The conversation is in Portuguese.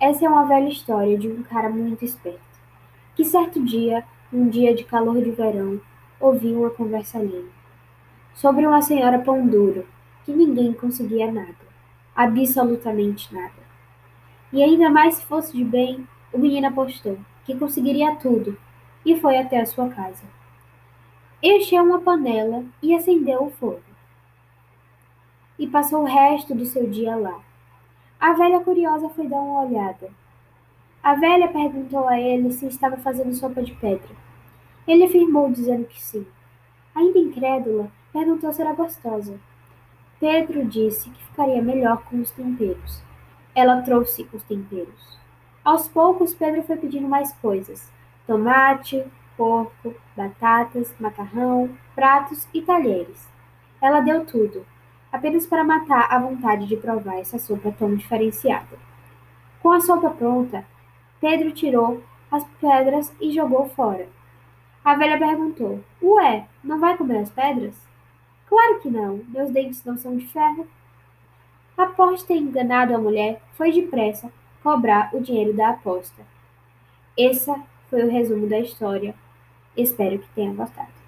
Essa é uma velha história de um cara muito esperto, que certo dia, num dia de calor de verão, ouviu uma conversa alheia sobre uma senhora pão duro, que ninguém conseguia nada, absolutamente nada. E ainda mais se fosse de bem, o menino apostou que conseguiria tudo e foi até a sua casa. Encheu uma panela e acendeu o fogo. E passou o resto do seu dia lá. A velha curiosa foi dar uma olhada. A velha perguntou a ele se estava fazendo sopa de pedra. Ele afirmou, dizendo que sim. Ainda incrédula, perguntou se era gostosa. Pedro disse que ficaria melhor com os temperos. Ela trouxe os temperos. Aos poucos, Pedro foi pedindo mais coisas: tomate, porco, batatas, macarrão, pratos e talheres. Ela deu tudo, apenas para matar a vontade de provar essa sopa tão diferenciada. Com a sopa pronta, Pedro tirou as pedras e jogou fora. A velha perguntou: Ué, não vai comer as pedras? Claro que não, meus dentes não são de ferro. Após ter enganado a mulher, foi depressa cobrar o dinheiro da aposta. Esse foi o resumo da história. Espero que tenha gostado.